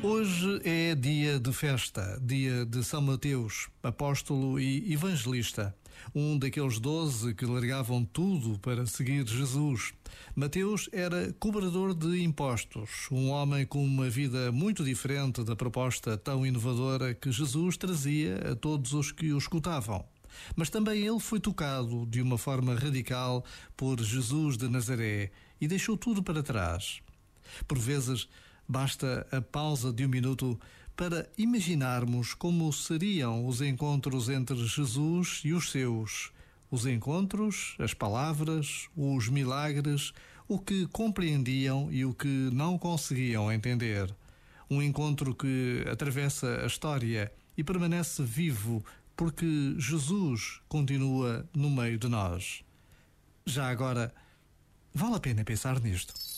Hoje é dia de festa, dia de São Mateus, apóstolo e evangelista, um daqueles doze que largavam tudo para seguir Jesus. Mateus era cobrador de impostos, um homem com uma vida muito diferente da proposta tão inovadora que Jesus trazia a todos os que o escutavam. Mas também ele foi tocado de uma forma radical por Jesus de Nazaré e deixou tudo para trás. Por vezes, Basta a pausa de um minuto para imaginarmos como seriam os encontros entre Jesus e os seus. Os encontros, as palavras, os milagres, o que compreendiam e o que não conseguiam entender. Um encontro que atravessa a história e permanece vivo porque Jesus continua no meio de nós. Já agora, vale a pena pensar nisto.